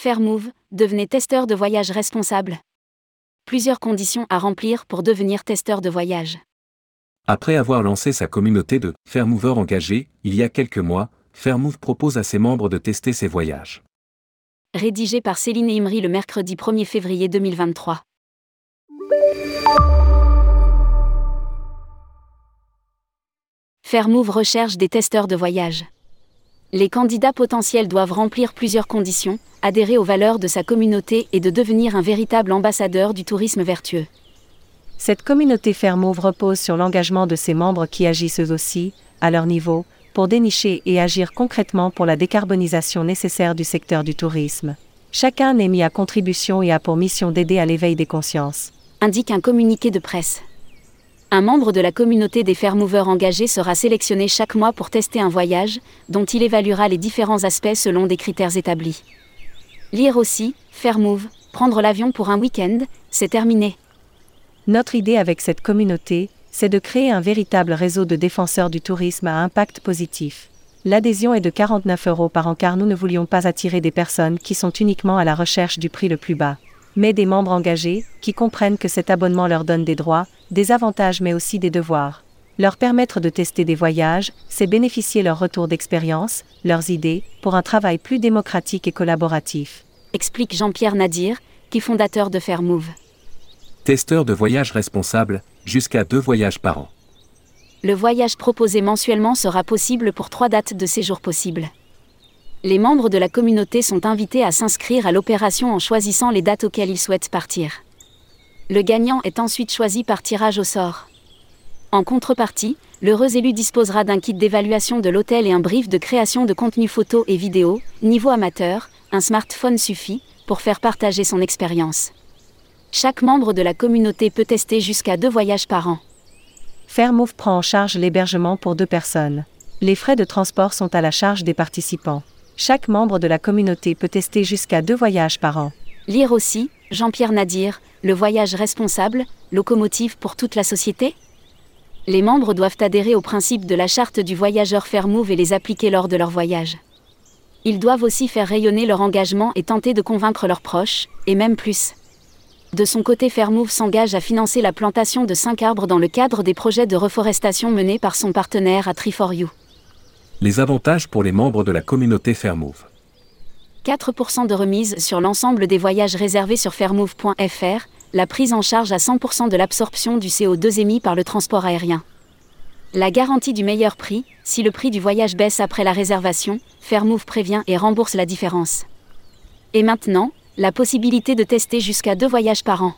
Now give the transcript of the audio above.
Fairmove, devenez testeur de voyage responsable. Plusieurs conditions à remplir pour devenir testeur de voyage. Après avoir lancé sa communauté de Fairmovers engagés, il y a quelques mois, Fairmove propose à ses membres de tester ses voyages. Rédigé par Céline Imri le mercredi 1er février 2023. Fairmove recherche des testeurs de voyage. Les candidats potentiels doivent remplir plusieurs conditions, adhérer aux valeurs de sa communauté et de devenir un véritable ambassadeur du tourisme vertueux. Cette communauté Fairmove repose sur l'engagement de ses membres qui agissent eux aussi, à leur niveau, pour dénicher et agir concrètement pour la décarbonisation nécessaire du secteur du tourisme. Chacun est mis à contribution et a pour mission d'aider à l'éveil des consciences. Indique un communiqué de presse. Un membre de la communauté des Fairmovers engagés sera sélectionné chaque mois pour tester un voyage, dont il évaluera les différents aspects selon des critères établis. Lire aussi, Fairmove, prendre l'avion pour un week-end, c'est terminé. Notre idée avec cette communauté, c'est de créer un véritable réseau de défenseurs du tourisme à impact positif. L'adhésion est de 49 euros par an car nous ne voulions pas attirer des personnes qui sont uniquement à la recherche du prix le plus bas mais des membres engagés, qui comprennent que cet abonnement leur donne des droits, des avantages mais aussi des devoirs. Leur permettre de tester des voyages, c'est bénéficier leur retour d'expérience, leurs idées, pour un travail plus démocratique et collaboratif. Explique Jean-Pierre Nadir, qui est fondateur de Fairmove. Testeur de voyage responsable, jusqu'à deux voyages par an. Le voyage proposé mensuellement sera possible pour trois dates de séjour possibles. Les membres de la communauté sont invités à s'inscrire à l'opération en choisissant les dates auxquelles ils souhaitent partir. Le gagnant est ensuite choisi par tirage au sort. En contrepartie, l'heureux élu disposera d'un kit d'évaluation de l'hôtel et un brief de création de contenu photo et vidéo, niveau amateur, un smartphone suffit, pour faire partager son expérience. Chaque membre de la communauté peut tester jusqu'à deux voyages par an. Fairmove prend en charge l'hébergement pour deux personnes. Les frais de transport sont à la charge des participants. Chaque membre de la communauté peut tester jusqu'à deux voyages par an. Lire aussi, Jean-Pierre Nadir, Le voyage responsable, locomotive pour toute la société? Les membres doivent adhérer aux principes de la charte du voyageur Fairmove et les appliquer lors de leur voyage. Ils doivent aussi faire rayonner leur engagement et tenter de convaincre leurs proches, et même plus. De son côté, Fairmove s'engage à financer la plantation de 5 arbres dans le cadre des projets de reforestation menés par son partenaire à Tree4You. Les avantages pour les membres de la communauté Fairmove. 4% de remise sur l'ensemble des voyages réservés sur fairmove.fr, la prise en charge à 100% de l'absorption du CO2 émis par le transport aérien. La garantie du meilleur prix, si le prix du voyage baisse après la réservation, Fairmove prévient et rembourse la différence. Et maintenant, la possibilité de tester jusqu'à deux voyages par an.